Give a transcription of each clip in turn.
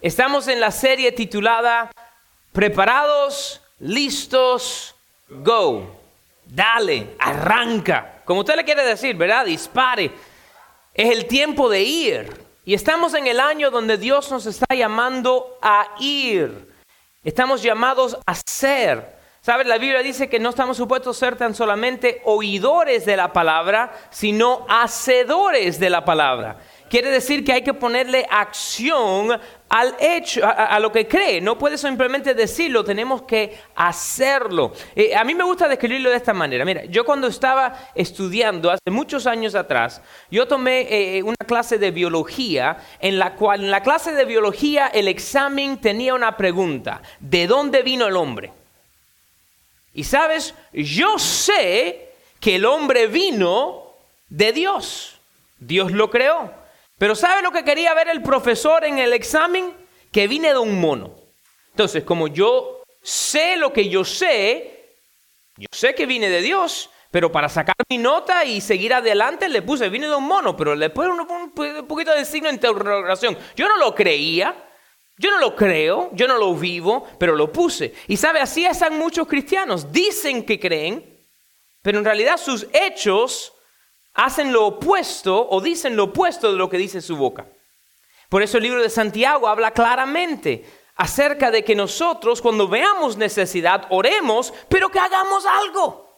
Estamos en la serie titulada Preparados, listos, go. Dale, arranca. Como usted le quiere decir, ¿verdad? Dispare. Es el tiempo de ir. Y estamos en el año donde Dios nos está llamando a ir. Estamos llamados a ser. ¿Sabes? La Biblia dice que no estamos supuestos a ser tan solamente oidores de la palabra, sino hacedores de la palabra. Quiere decir que hay que ponerle acción al hecho, a, lo que cree. No puede simplemente decirlo, tenemos que hacerlo. Eh, a mí me gusta describirlo de esta manera. Mira, yo cuando estaba estudiando hace muchos años atrás, yo tomé eh, una clase de biología en la cual en la clase de biología el examen tenía una pregunta, ¿de dónde vino el hombre? Y sabes, yo sé que el hombre vino de Dios. Dios lo creó. Pero ¿sabe lo que quería ver el profesor en el examen? Que vine de un mono. Entonces, como yo sé lo que yo sé, yo sé que vine de Dios, pero para sacar mi nota y seguir adelante le puse, vine de un mono, pero le puse un, poquito de signo de interrogación. Yo no lo creía, yo no lo creo, yo no lo vivo, pero lo puse. Y sabe, así están muchos cristianos. Dicen que creen, pero en realidad sus hechos hacen lo opuesto o dicen lo opuesto de lo que dice su boca. Por eso el libro de Santiago habla claramente acerca de que nosotros cuando veamos necesidad oremos, pero que hagamos algo.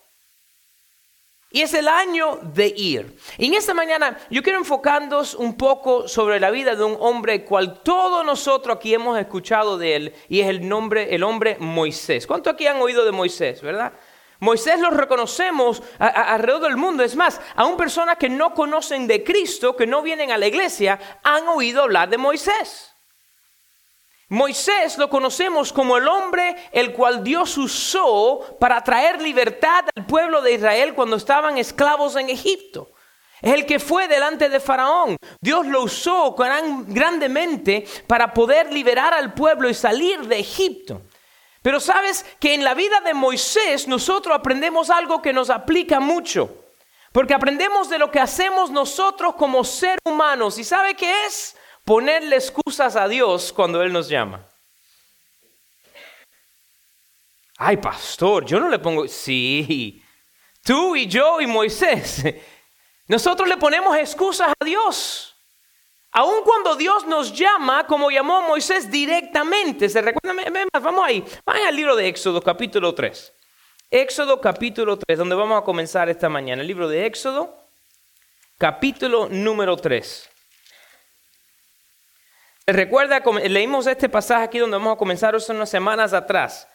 Y es el año de ir. Y en esta mañana yo quiero enfocarnos un poco sobre la vida de un hombre cual todos nosotros aquí hemos escuchado de él y es el nombre el hombre Moisés. ¿Cuánto aquí han oído de Moisés, verdad? Moisés lo reconocemos alrededor del mundo. Es más, aún personas que no conocen de Cristo, que no vienen a la iglesia, han oído hablar de Moisés. Moisés lo conocemos como el hombre el cual Dios usó para traer libertad al pueblo de Israel cuando estaban esclavos en Egipto. Es el que fue delante de Faraón. Dios lo usó grandemente para poder liberar al pueblo y salir de Egipto. Pero sabes que en la vida de Moisés nosotros aprendemos algo que nos aplica mucho. Porque aprendemos de lo que hacemos nosotros como ser humanos. ¿Y sabe qué es? Ponerle excusas a Dios cuando Él nos llama. Ay, pastor, yo no le pongo... Sí, tú y yo y Moisés. Nosotros le ponemos excusas a Dios. Aun cuando Dios nos llama, como llamó a Moisés directamente, ¿se recuerdan? Vamos ahí, vayan al libro de Éxodo capítulo 3. Éxodo capítulo 3, donde vamos a comenzar esta mañana. El libro de Éxodo, capítulo número 3. ¿Se recuerda? Leímos este pasaje aquí donde vamos a comenzar hace unas semanas atrás.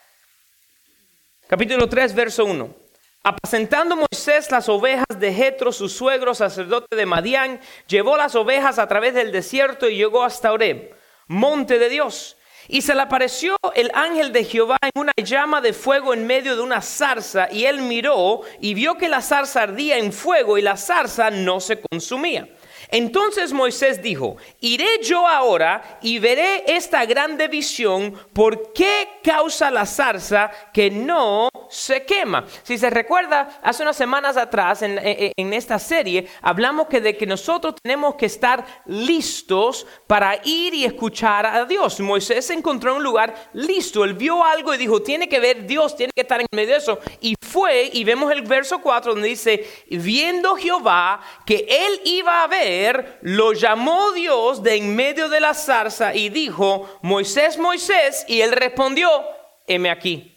Capítulo 3, verso 1. Apacentando Moisés las ovejas de Jetro, su suegro, sacerdote de Madián, llevó las ovejas a través del desierto y llegó hasta Oreb, monte de Dios. Y se le apareció el ángel de Jehová en una llama de fuego en medio de una zarza, y él miró y vio que la zarza ardía en fuego y la zarza no se consumía. Entonces Moisés dijo, iré yo ahora y veré esta grande visión, ¿por qué causa la zarza que no se quema? Si se recuerda, hace unas semanas atrás en, esta serie hablamos que de que nosotros tenemos que estar listos para ir y escuchar a Dios. Moisés encontró en un lugar listo, él vio algo y dijo, tiene que ver Dios, tiene que estar en medio de eso. Y fue, y vemos el verso 4 donde dice, viendo Jehová que él iba a ver, lo llamó Dios de en medio de la zarza y dijo, Moisés, Moisés, y él respondió, heme aquí.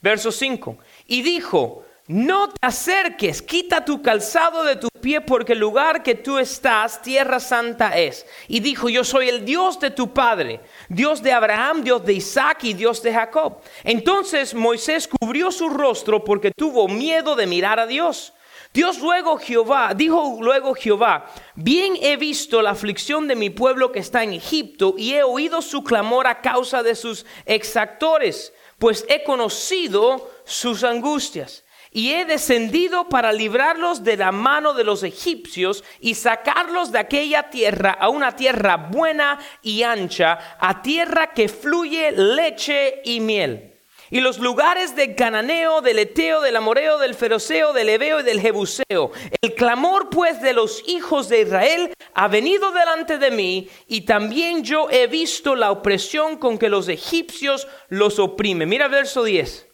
Verso 5, y dijo, no te acerques, quita tu calzado de tu pie, porque el lugar que tú estás, tierra santa es. Y dijo, yo soy el Dios de tu padre, Dios de Abraham, Dios de Isaac y Dios de Jacob. Entonces Moisés cubrió su rostro porque tuvo miedo de mirar a Dios. Dios luego Jehová, dijo luego Jehová, bien he visto la aflicción de mi pueblo que está en Egipto y he oído su clamor a causa de sus exactores, pues he conocido sus angustias. Y he descendido para librarlos de la mano de los egipcios y sacarlos de aquella tierra a una tierra buena y ancha, a tierra que fluye leche y miel y los lugares del cananeo, del eteo, del amoreo, del feroceo, del ebeo y del jebuseo. El clamor pues de los hijos de Israel ha venido delante de mí y también yo he visto la opresión con que los egipcios los oprimen. Mira verso 10.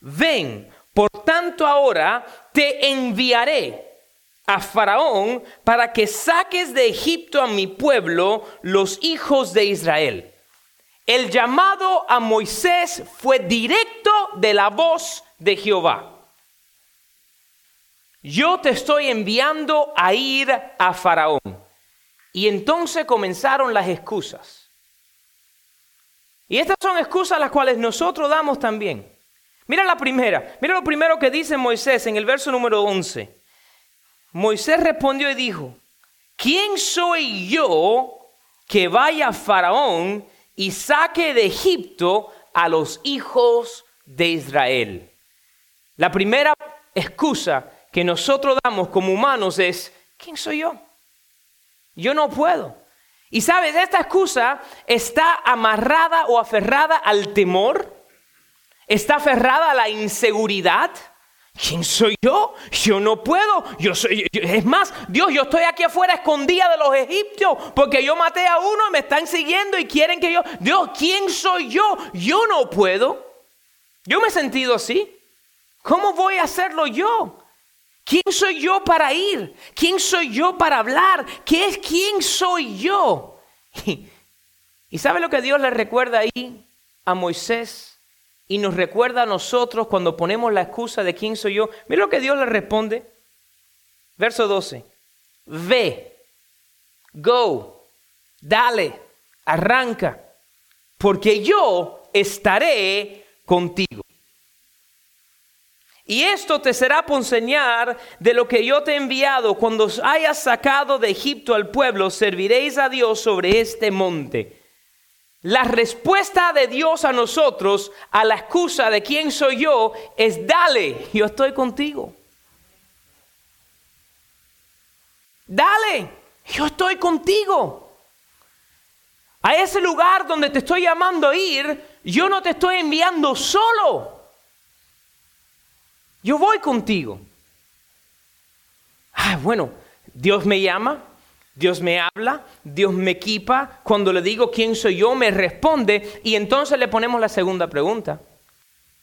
Ven, por tanto ahora te enviaré a Faraón para que saques de Egipto a mi pueblo, los hijos de Israel. El llamado a Moisés fue directo de la voz de Jehová. Yo te estoy enviando a ir a Faraón. Y entonces comenzaron las excusas. Y estas son excusas las cuales nosotros damos también. Mira la primera, mira lo primero que dice Moisés en el verso número 11. Moisés respondió y dijo, ¿quién soy yo que vaya a Faraón y saque de Egipto a los hijos de Israel. La primera excusa que nosotros damos como humanos es, ¿quién soy yo? Yo no puedo. Y sabes, esta excusa está amarrada o aferrada al temor, está aferrada a la inseguridad, ¿Quién soy yo? Yo no puedo. Yo soy, es más, Dios, yo estoy aquí afuera escondida de los egipcios porque yo maté a uno y me están siguiendo y quieren que yo. Dios, ¿quién soy yo? Yo no puedo. Yo me he sentido así. ¿Cómo voy a hacerlo yo? ¿Quién soy yo para ir? ¿Quién soy yo para hablar? ¿Qué es quién soy yo? Y sabe lo que Dios le recuerda ahí a Moisés y nos recuerda a nosotros cuando ponemos la excusa de quién soy yo. Mira lo que Dios le responde. Verso 12. Ve, go, dale, arranca, porque yo estaré contigo. Y esto te será por enseñar de lo que yo te he enviado. Cuando hayas sacado de Egipto al pueblo, serviréis a Dios sobre este monte. La respuesta de Dios a nosotros a la excusa de quién soy yo es dale, yo estoy contigo. Dale, yo estoy contigo. A ese lugar donde te estoy llamando a ir, yo no te estoy enviando solo. Yo voy contigo. Ah, bueno, Dios me llama, Dios me habla, Dios me equipa, cuando le digo quién soy yo, me responde y entonces le ponemos la segunda pregunta.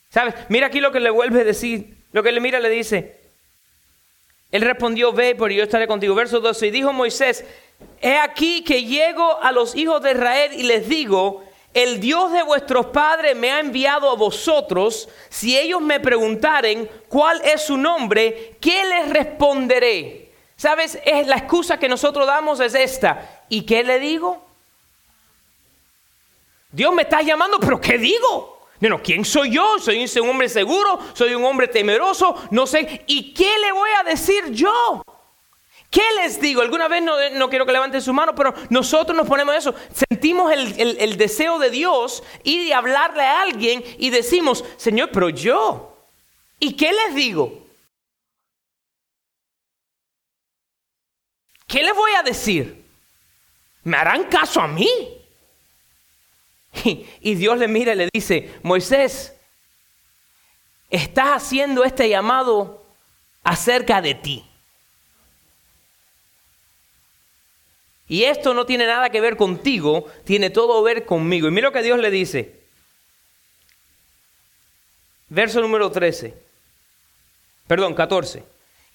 ¿Sabes? Mira aquí lo que le vuelve a decir, lo que le mira le dice. Él respondió, ve, pero yo estaré contigo. Verso 12, y dijo Moisés, he aquí que llego a los hijos de Israel y les digo, el Dios de vuestros padres me ha enviado a vosotros. Si ellos me preguntaren cuál es su nombre, ¿qué les responderé? ¿Sabes? Es la excusa que nosotros damos es esta. ¿Y qué le digo? Dios me está llamando, pero ¿qué digo? No, ¿quién soy yo? Soy un hombre seguro, soy un hombre temeroso, no sé. ¿Y qué le voy a decir yo? ¿Qué les digo? Alguna vez no, quiero que levanten su mano, pero nosotros nos ponemos eso. Sentimos el, el deseo de Dios y de hablarle a alguien y decimos, Señor, pero yo. ¿Y qué les digo? ¿Qué le voy a decir? ¿Me harán caso a mí? Y, Dios le mira y le dice, Moisés, estás haciendo este llamado acerca de ti. Y esto no tiene nada que ver contigo, tiene todo que ver conmigo. Y mira lo que Dios le dice. Verso número 13. Perdón, 14.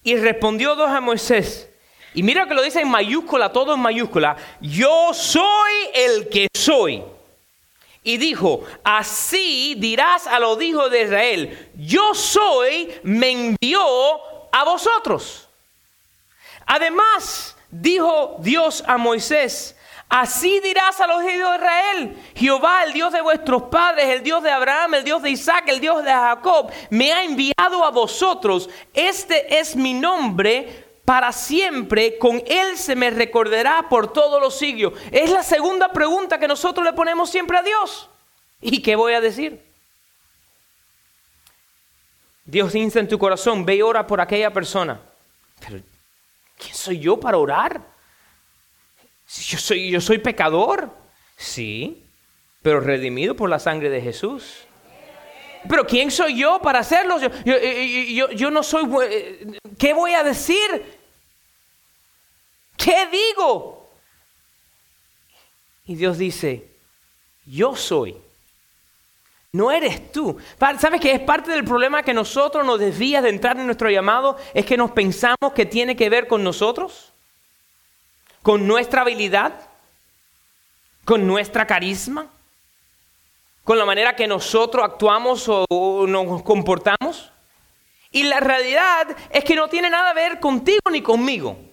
Y respondió Dios a Moisés, y mira que lo dice en mayúscula, todo en mayúscula. Yo soy el que soy. Y dijo, así dirás a los hijos de Israel, yo soy, me envió a vosotros. Además, dijo Dios a Moisés, Así dirás a los hijos de Israel, Jehová, el Dios de vuestros padres, el Dios de Abraham, el Dios de Isaac, el Dios de Jacob, me ha enviado a vosotros. Este es mi nombre para siempre, con Él se me recordará por todos los siglos. Es la segunda pregunta que nosotros le ponemos siempre a Dios. ¿Y qué voy a decir? Dios insta en tu corazón, ve y ora por aquella persona. Pero, ¿quién soy yo para orar? Yo soy, yo soy pecador. Sí, pero redimido por la sangre de Jesús. pero ¿quién soy yo para hacerlo? Yo, yo, yo, no soy... ¿Qué voy a decir? ¿Qué digo? Y Dios dice, yo soy. No eres tú. ¿Sabes que es parte del problema que nosotros nos desvía de entrar en nuestro llamado? Es que nos pensamos que tiene que ver con nosotros, con nuestra habilidad, con nuestra carisma, con la manera que nosotros actuamos o nos comportamos. Y la realidad es que no tiene nada que ver contigo ni conmigo.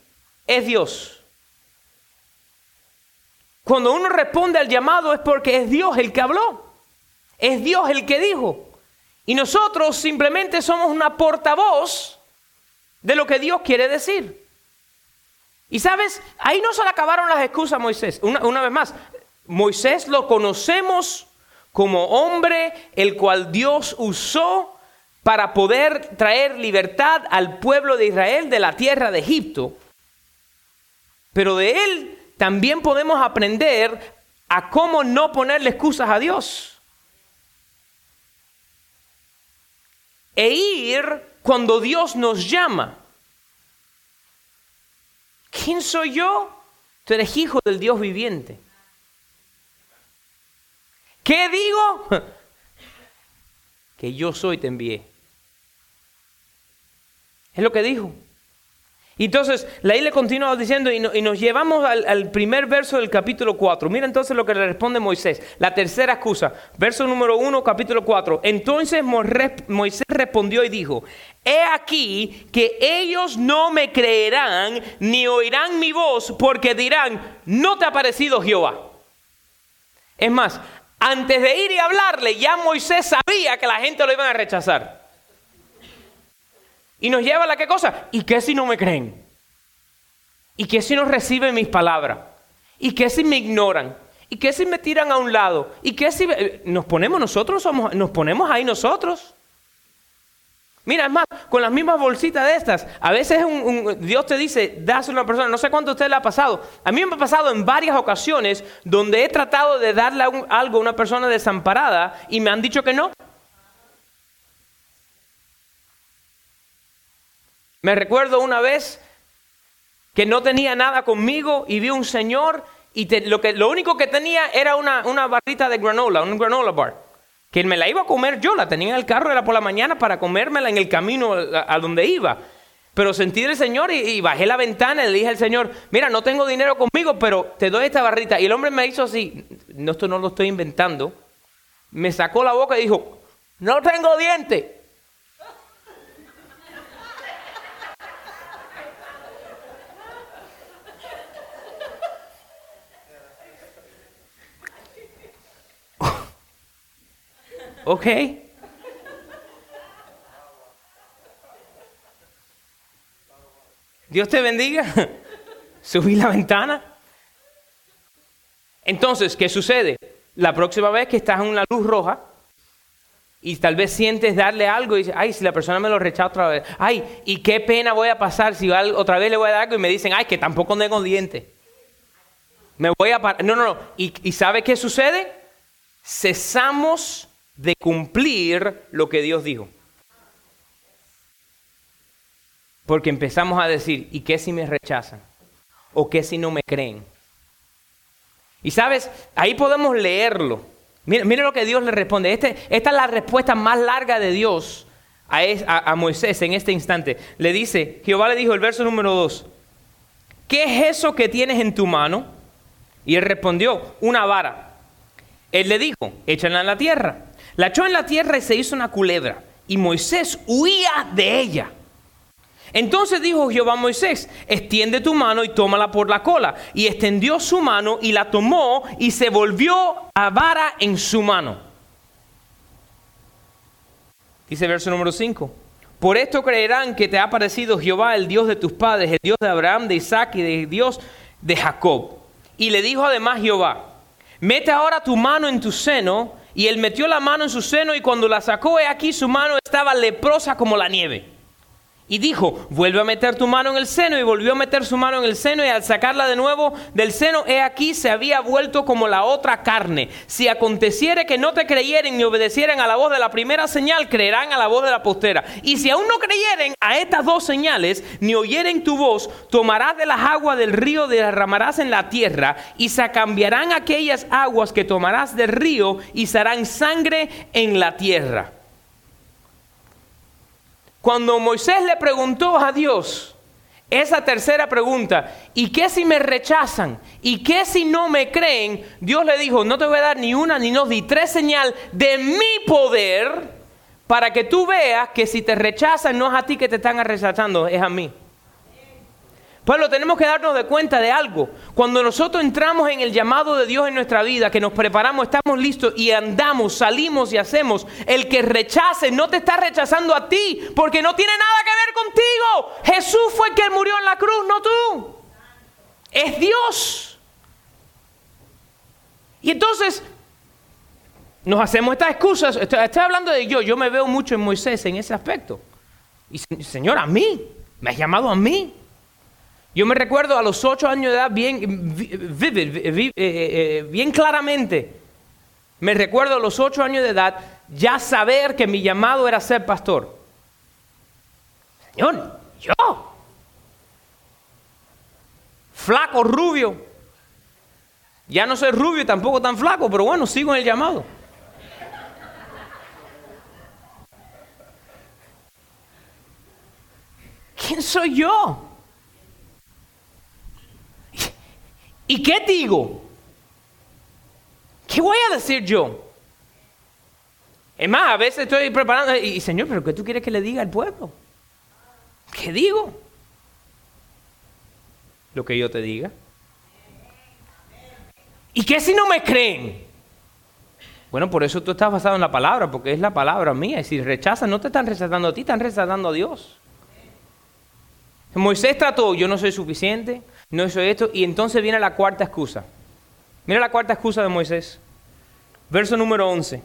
Es Dios. Cuando uno responde al llamado es porque es Dios el que habló. Es Dios el que dijo. Y nosotros simplemente somos una portavoz de lo que Dios quiere decir. Y sabes, ahí no se le acabaron las excusas a Moisés. Una, vez más, Moisés lo conocemos como hombre el cual Dios usó para poder traer libertad al pueblo de Israel de la tierra de Egipto. Pero de él también podemos aprender a cómo no ponerle excusas a Dios. e ir cuando Dios nos llama. ¿Quién soy yo? Tú eres hijo del Dios viviente. ¿Qué digo? Que yo soy te envié. Es lo que dijo. Entonces, la le continúa diciendo y, nos llevamos al, primer verso del capítulo 4. Mira entonces lo que le responde Moisés. La tercera excusa, verso número 1, capítulo 4. Entonces Moisés respondió y dijo, he aquí que ellos no me creerán ni oirán mi voz porque dirán, no te ha parecido Jehová. Es más, antes de ir y hablarle, ya Moisés sabía que la gente lo iban a rechazar. Y nos lleva a la qué cosa. ¿Y qué si no me creen? ¿Y qué si no reciben mis palabras? ¿Y qué si me ignoran? ¿Y qué si me tiran a un lado? ¿Y qué si nos ponemos nosotros? Somos, nos ponemos ahí nosotros. Mira, es más, con las mismas bolsitas de estas, a veces Dios te dice, das a una persona, no sé cuánto usted le ha pasado. A mí me ha pasado en varias ocasiones donde he tratado de darle algo a una persona desamparada y me han dicho que no. Me recuerdo una vez que no tenía nada conmigo y vi un señor y lo, que, lo único que tenía era una, barrita de granola, un granola bar, que me la iba a comer yo, la tenía en el carro, era por la mañana para comérmela en el camino a, donde iba. Pero sentí del Señor y, bajé la ventana y le dije al Señor, mira, no tengo dinero conmigo, pero te doy esta barrita. Y el hombre me hizo así, no, esto no lo estoy inventando, me sacó la boca y dijo, no tengo dientes. Ok. Dios te bendiga. Subí la ventana. Entonces, ¿qué sucede? La próxima vez que estás en una luz roja y tal vez sientes darle algo y dices, ay, si la persona me lo rechaza otra vez, ay, y qué pena voy a pasar si otra vez le voy a dar algo y me dicen, ay, que tampoco tengo dientes. Me voy a parar. No, no, no. ¿Y, ¿Y sabe qué sucede? Cesamos de cumplir lo que Dios dijo. Porque empezamos a decir, ¿y qué si me rechazan? ¿O qué si no me creen? Y sabes, ahí podemos leerlo. Mire, lo que Dios le responde. Este, esta es la respuesta más larga de Dios a, a, Moisés en este instante. Le dice, Jehová le dijo el verso número 2, ¿qué es eso que tienes en tu mano? Y él respondió, una vara. Él le dijo, échala en la tierra. La echó en la tierra y se hizo una culebra, y Moisés huía de ella. Entonces dijo Jehová a Moisés, extiende tu mano y tómala por la cola. Y extendió su mano y la tomó y se volvió a vara en su mano. Dice verso número 5. Por esto creerán que te ha parecido Jehová, el Dios de tus padres, el Dios de Abraham, de Isaac y de Dios de Jacob. Y le dijo además Jehová, mete ahora tu mano en tu seno y él metió la mano en su seno y cuando la sacó, he aquí su mano estaba leprosa como la nieve. Y dijo, vuelve a meter tu mano en el seno. Y volvió a meter su mano en el seno. Y al sacarla de nuevo del seno, he aquí, se había vuelto como la otra carne. Si aconteciere que no te creyeren ni obedecieren a la voz de la primera señal, creerán a la voz de la postera. Y si aún no creyeren a estas dos señales, ni oyeren tu voz, tomarás de las aguas del río, derramarás en la tierra. Y se cambiarán aquellas aguas que tomarás del río y serán sangre en la tierra. Cuando Moisés le preguntó a Dios esa tercera pregunta, ¿y qué si me rechazan? ¿Y qué si no me creen? Dios le dijo, no te voy a dar ni una ni dos ni tres señal de mi poder para que tú veas que si te rechazan no es a ti que te están rechazando, es a mí. Pueblo, tenemos que darnos de cuenta de algo. Cuando nosotros entramos en el llamado de Dios en nuestra vida, que nos preparamos, estamos listos y andamos, salimos y hacemos, el que rechace no te está rechazando a ti, porque no tiene nada que ver contigo. Jesús fue el que murió en la cruz, no tú. Es Dios. Y entonces nos hacemos estas excusas. Estoy, hablando de yo, yo me veo mucho en Moisés en ese aspecto. Y Señor, a mí, me has llamado a mí. Yo me recuerdo a los ocho años de edad bien, eh, eh, eh, bien claramente. Me recuerdo a los ocho años de edad ya saber que mi llamado era ser pastor. Señor, yo. Flaco, rubio. Ya no soy rubio y tampoco tan flaco, pero bueno, sigo en el llamado. ¿Quién soy yo? ¿Y qué digo? ¿Qué voy a decir yo? Es más, a veces estoy preparando y, Señor, pero ¿qué tú quieres que le diga al pueblo? ¿Qué digo? Lo que yo te diga. ¿Y qué si no me creen? Bueno, por eso tú estás basado en la palabra, porque es la palabra mía. Y si rechazan, no te están rechazando a ti, están rechazando a Dios. Moisés trató, yo no soy suficiente, no soy esto, y entonces viene la cuarta excusa. Mira la cuarta excusa de Moisés. Verso número 11.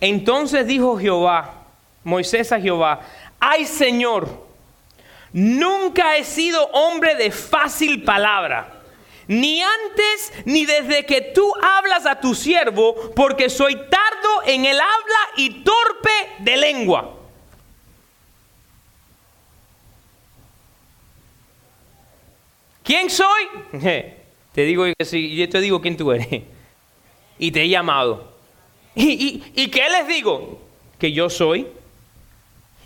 Entonces dijo Jehová, Moisés a Jehová, ay Señor, nunca he sido hombre de fácil palabra, ni antes ni desde que tú hablas a tu siervo, porque soy tardo en el habla y torpe de lengua. ¿Quién soy? Te digo que sí, yo te digo quién tú eres. Y te he llamado. ¿Y, y, qué les digo? Que yo soy.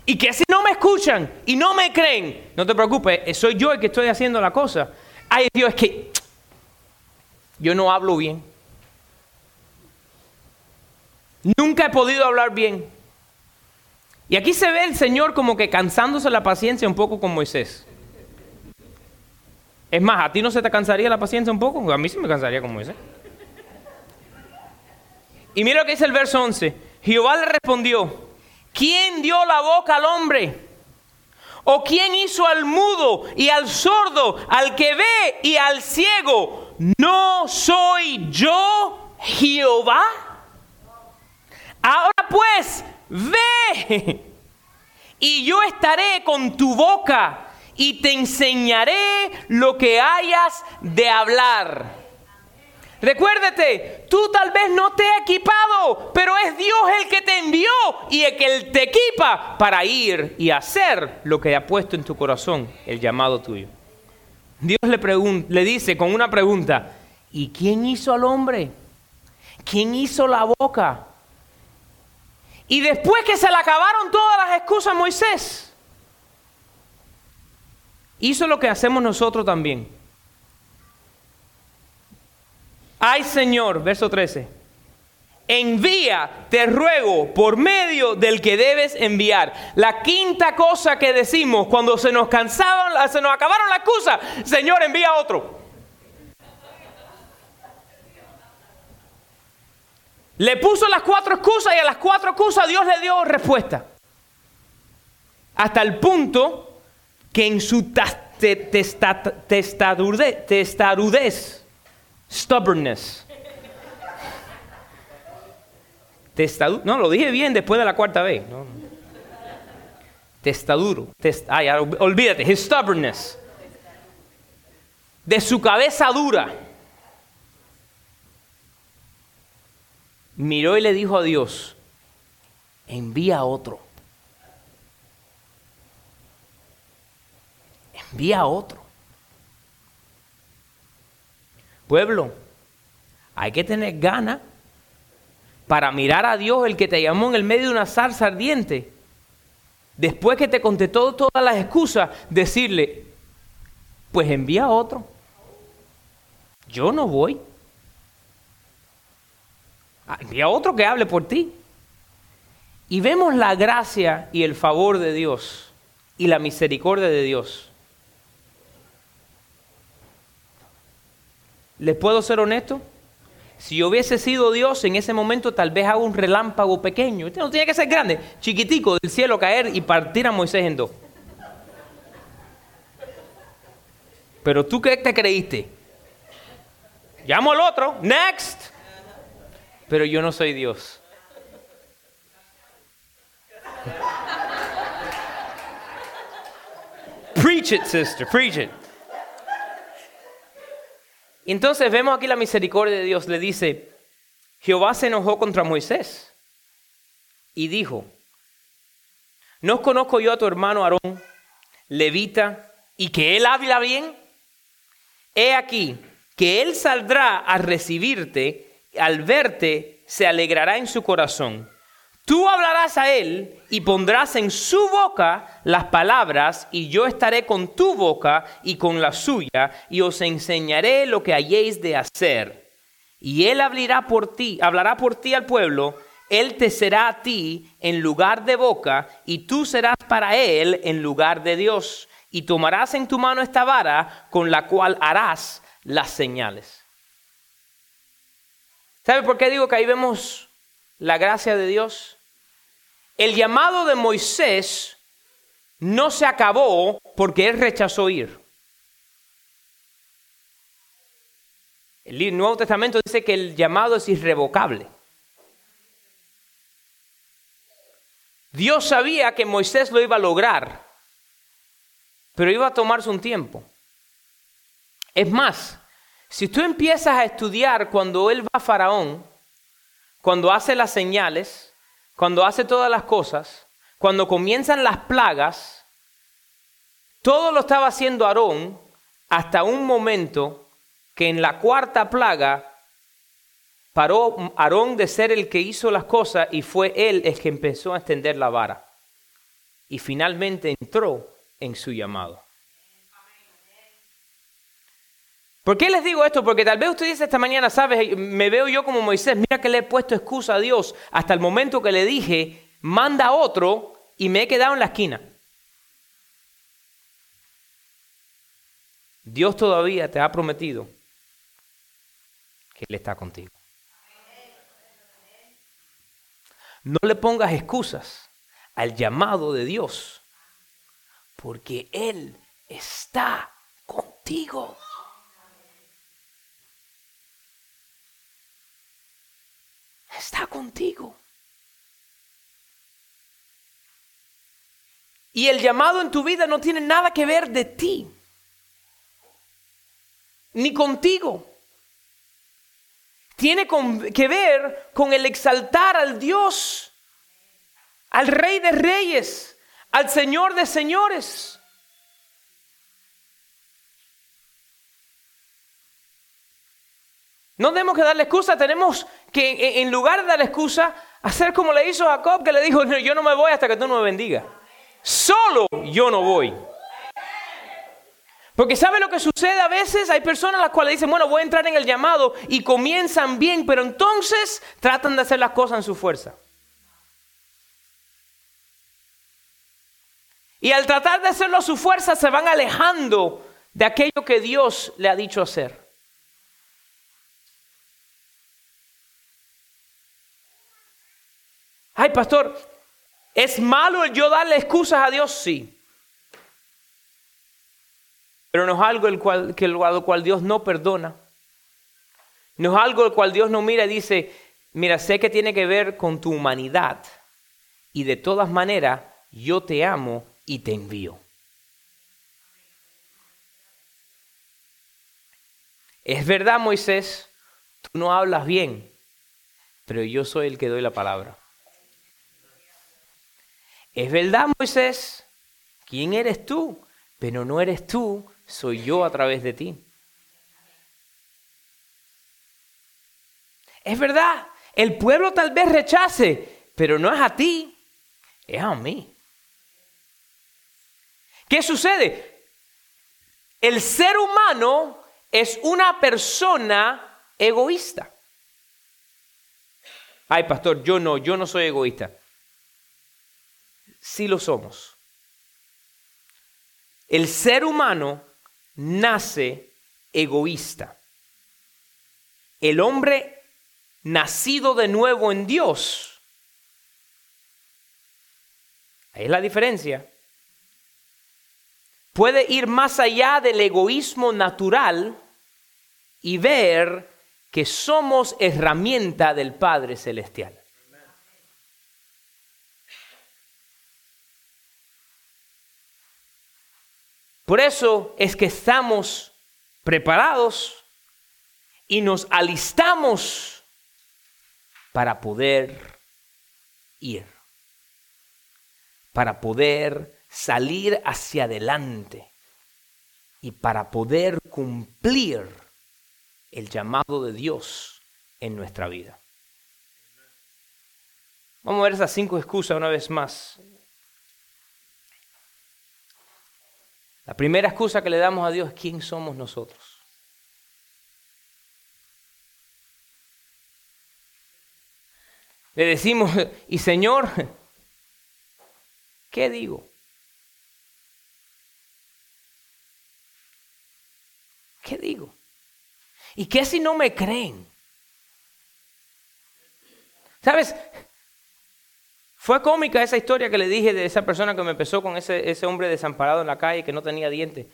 Y que si no me escuchan y no me creen, no te preocupes, eh, soy yo el que estoy haciendo la cosa. Ay Dios, es que yo no hablo bien. Nunca he podido hablar bien. Y aquí se ve el Señor como que cansándose la paciencia un poco con Moisés. Es más, ¿a ti no se te cansaría la paciencia un poco? A mí sí me cansaría como ese. Y mira lo que dice el verso 11. Jehová le respondió, ¿quién dio la boca al hombre? ¿O quién hizo al mudo y al sordo, al que ve y al ciego? ¿No soy yo Jehová? Ahora pues, ve y yo estaré con tu boca y te enseñaré lo que hayas de hablar. Recuérdate, tú tal vez no te has equipado, pero es Dios el que te envió y el que te equipa para ir y hacer lo que ha puesto en tu corazón, el llamado tuyo. Dios le, le dice con una pregunta, ¿y quién hizo al hombre? ¿Quién hizo la boca? Y después que se le acabaron todas las excusas a Moisés, hizo lo que hacemos nosotros también. Ay Señor, verso 13, envía, te ruego, por medio del que debes enviar. La quinta cosa que decimos cuando se nos cansaban, se nos acabaron las excusas, Señor, envía otro. Le puso las cuatro excusas y a las cuatro excusas Dios le dio respuesta. Hasta el punto que en su testarudez, stubbornness, no, lo dije bien después de la cuarta vez. testaduro, test, ay, olvídate, his stubbornness, de su cabeza dura, miró y le dijo a Dios, envía a otro. Envía a otro. Pueblo, hay que tener ganas para mirar a Dios, el que te llamó en el medio de una zarza ardiente. Después que te contestó todas las excusas, decirle, pues envía a otro. Yo no voy. Ah, envía a otro que hable por ti. Y vemos la gracia y el favor de Dios y la misericordia de Dios. ¿Les puedo ser honesto? Si yo hubiese sido Dios, en ese momento tal vez hago un relámpago pequeño. Este no tiene que ser grande, chiquitico, del cielo caer y partir a Moisés en dos. Pero tú qué te creíste? Llamo al otro, next. Pero yo no soy Dios. preach it, sister, preach it. Entonces vemos aquí la misericordia de Dios. Le dice, Jehová se enojó contra Moisés y dijo, ¿no conozco yo a tu hermano Aarón, levita, y que él habla bien? He aquí que él saldrá a recibirte, al verte se alegrará en su corazón Tú hablarás a él y pondrás en su boca las palabras, y yo estaré con tu boca y con la suya, y os enseñaré lo que hayéis de hacer. Y él hablará por ti, hablará por ti al pueblo, él te será a ti en lugar de boca, y tú serás para él en lugar de Dios. Y tomarás en tu mano esta vara con la cual harás las señales. ¿Sabe por qué digo que ahí vemos la gracia de Dios? El llamado de Moisés no se acabó porque él rechazó ir. El Nuevo Testamento dice que el llamado es irrevocable. Dios sabía que Moisés lo iba a lograr, pero iba a tomarse un tiempo. Es más, si tú empiezas a estudiar cuando él va a Faraón, cuando hace las señales, cuando hace todas las cosas, cuando comienzan las plagas, todo lo estaba haciendo Aarón hasta un momento que en la cuarta plaga paró Aarón de ser el que hizo las cosas y fue él el que empezó a extender la vara. Y finalmente entró en su llamado. ¿Por qué les digo esto? Porque tal vez usted dice esta mañana, sabes, me veo yo como Moisés, mira que le he puesto excusa a Dios hasta el momento que le dije, manda a otro y me he quedado en la esquina. Dios todavía te ha prometido que Él está contigo. No le pongas excusas al llamado de Dios, porque Él está contigo. Está contigo. Y el llamado en tu vida no tiene nada que ver de ti, ni contigo. Tiene que ver con el exaltar al Dios, al Rey de Reyes, al Señor de Señores. No tenemos que darle excusa, tenemos que en lugar de darle excusa, hacer como le hizo Jacob, que le dijo, yo no me voy hasta que tú no me bendiga. Solo yo no voy. Porque ¿sabe lo que sucede a veces? Hay personas a las cuales dicen, bueno, voy a entrar en el llamado y comienzan bien, pero entonces tratan de hacer las cosas en su fuerza. Y al tratar de hacerlo a su fuerza se van alejando de aquello que Dios le ha dicho hacer. Ay, pastor, ¿es malo yo darle excusas a Dios? Sí. Pero no es algo el cual, que el Dios no perdona. No es algo el cual Dios no mira y dice, mira, sé que tiene que ver con tu humanidad. Y de todas maneras, yo te amo y te envío. Es verdad, Moisés, tú no hablas bien, pero yo soy el que doy la palabra. Es verdad, Moisés, ¿quién eres tú? Pero no eres tú, soy yo a través de ti. Es verdad, el pueblo tal vez rechace, pero no es a ti, es a mí. ¿Qué sucede? El ser humano es una persona egoísta. Ay, pastor, yo no, yo no soy egoísta. Sí lo somos. El ser humano nace egoísta. El hombre nacido de nuevo en Dios. Ahí es la diferencia puede ir más allá del egoísmo natural y ver que somos herramienta del Padre Celestial. Por eso es que estamos preparados y nos alistamos para poder ir, para poder salir hacia adelante y para poder cumplir el llamado de Dios en nuestra vida. Vamos a ver esas cinco excusas una vez más. La primera excusa que le damos a Dios es quién somos nosotros. Le decimos, y Señor, ¿qué digo? ¿Qué digo? ¿Y qué si no me creen? ¿Sabes? Fue cómica esa historia que le dije de esa persona que me empezó con ese, ese hombre desamparado en la calle que no tenía dientes.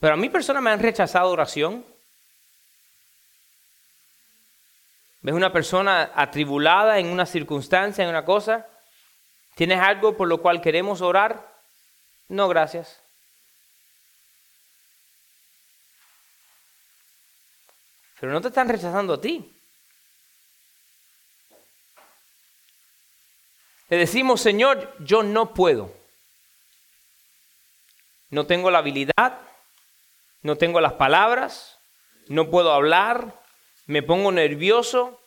Pero a mí personas me han rechazado oración. ¿Ves una persona atribulada en una circunstancia, en una cosa? ¿Tienes algo por lo cual queremos orar? No, gracias. Pero no te están rechazando a ti. Le decimos, Señor, yo no puedo. No tengo la habilidad, no tengo las palabras, no puedo hablar, me pongo nervioso,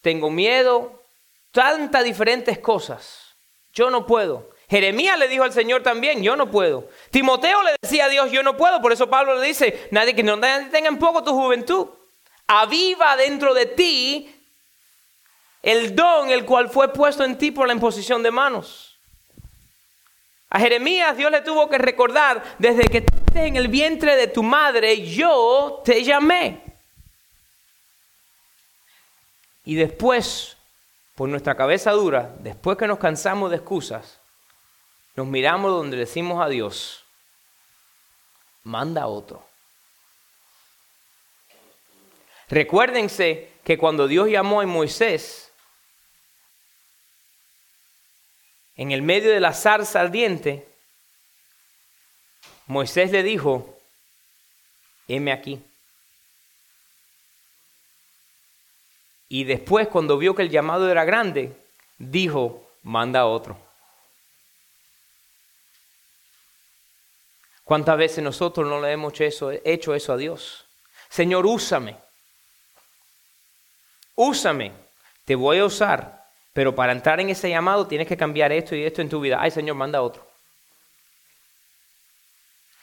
tengo miedo, tantas diferentes cosas. Yo no puedo. Jeremías le dijo al Señor también, yo no puedo. Timoteo le decía a Dios, yo no puedo. Por eso Pablo le dice, nadie que no tenga en poco tu juventud. Aviva dentro de ti el don el cual fue puesto en ti por la imposición de manos. A Jeremías Dios le tuvo que recordar, desde que estés en el vientre de tu madre, yo te llamé. Y después, por nuestra cabeza dura, después que nos cansamos de excusas, nos miramos donde decimos a Dios, manda a otro. Recuérdense que cuando Dios llamó a Moisés, en el medio de la zarza ardiente, Moisés le dijo, heme aquí. Y después, cuando vio que el llamado era grande, dijo, manda a otro. ¿Cuántas veces nosotros no le hemos hecho eso, hecho eso a Dios? Señor, úsame. Úsame. Te voy a usar. Pero para entrar en ese llamado tienes que cambiar esto y esto en tu vida. Ay, Señor, manda otro.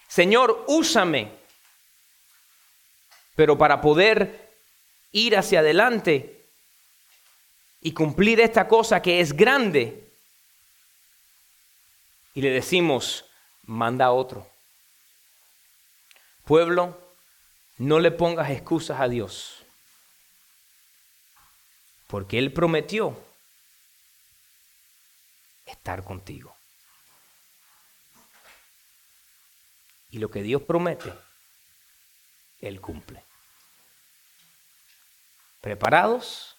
Señor, úsame. Pero para poder ir hacia adelante y cumplir esta cosa que es grande, y le decimos, manda otro. Pueblo, no le pongas excusas a Dios, porque Él prometió estar contigo. Y lo que Dios promete, Él cumple. ¿Preparados?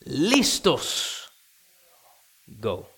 Listos. Go.